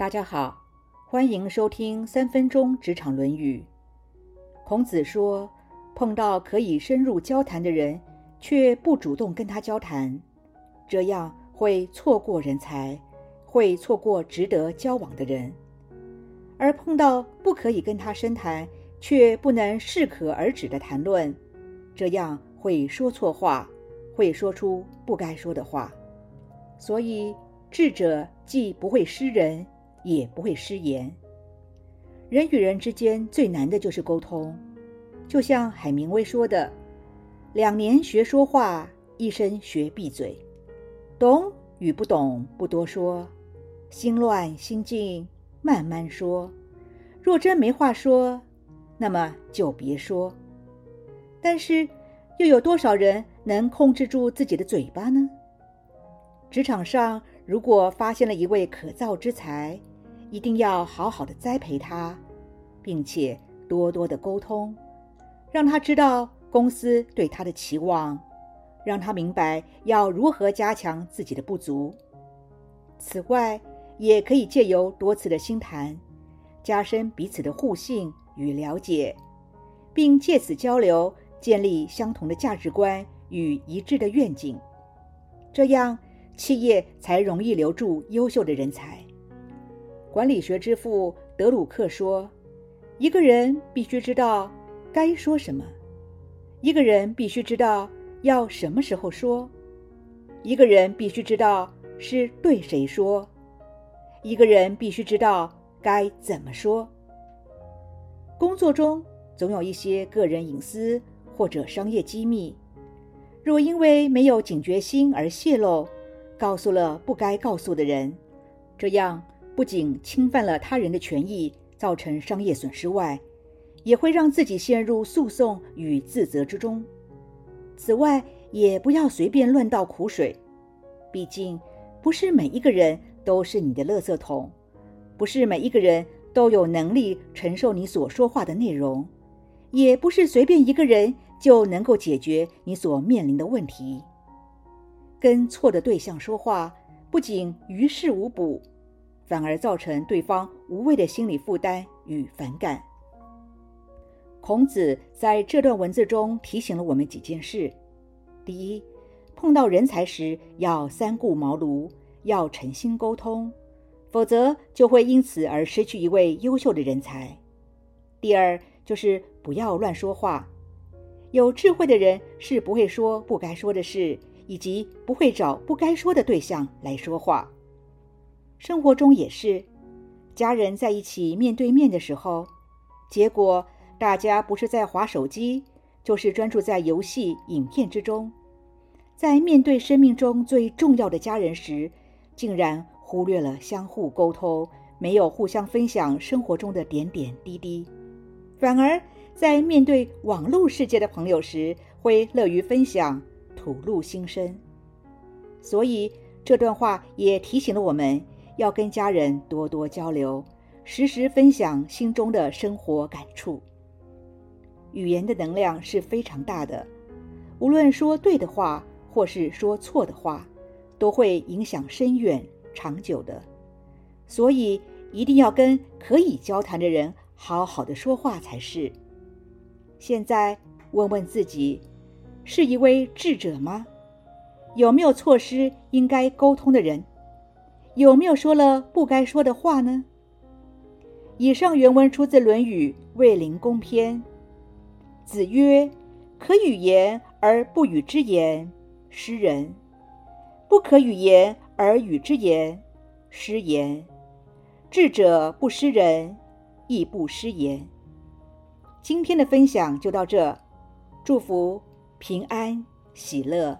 大家好，欢迎收听三分钟职场论语。孔子说：“碰到可以深入交谈的人，却不主动跟他交谈，这样会错过人才，会错过值得交往的人；而碰到不可以跟他深谈，却不能适可而止的谈论，这样会说错话，会说出不该说的话。所以，智者既不会失人。”也不会失言。人与人之间最难的就是沟通，就像海明威说的：“两年学说话，一生学闭嘴。懂与不懂不多说，心乱心静慢慢说。若真没话说，那么就别说。但是，又有多少人能控制住自己的嘴巴呢？职场上，如果发现了一位可造之才，一定要好好的栽培他，并且多多的沟通，让他知道公司对他的期望，让他明白要如何加强自己的不足。此外，也可以借由多次的心谈，加深彼此的互信与了解，并借此交流建立相同的价值观与一致的愿景，这样企业才容易留住优秀的人才。管理学之父德鲁克说：“一个人必须知道该说什么，一个人必须知道要什么时候说，一个人必须知道是对谁说，一个人必须知道该怎么说。工作中总有一些个人隐私或者商业机密，若因为没有警觉心而泄露，告诉了不该告诉的人，这样。”不仅侵犯了他人的权益，造成商业损失外，也会让自己陷入诉讼与自责之中。此外，也不要随便乱倒苦水，毕竟不是每一个人都是你的垃圾桶，不是每一个人都有能力承受你所说话的内容，也不是随便一个人就能够解决你所面临的问题。跟错的对象说话，不仅于事无补。反而造成对方无谓的心理负担与反感。孔子在这段文字中提醒了我们几件事：第一，碰到人才时要三顾茅庐，要诚心沟通，否则就会因此而失去一位优秀的人才；第二，就是不要乱说话。有智慧的人是不会说不该说的事，以及不会找不该说的对象来说话。生活中也是，家人在一起面对面的时候，结果大家不是在划手机，就是专注在游戏、影片之中。在面对生命中最重要的家人时，竟然忽略了相互沟通，没有互相分享生活中的点点滴滴，反而在面对网络世界的朋友时，会乐于分享、吐露心声。所以这段话也提醒了我们。要跟家人多多交流，时时分享心中的生活感触。语言的能量是非常大的，无论说对的话或是说错的话，都会影响深远、长久的。所以一定要跟可以交谈的人好好的说话才是。现在问问自己，是一位智者吗？有没有错失应该沟通的人？有没有说了不该说的话呢？以上原文出自《论语·卫灵公篇》。子曰：“可与言而不与之言，失人；不可与言而与之言，失言。智者不失人，亦不失言。”今天的分享就到这，祝福平安喜乐。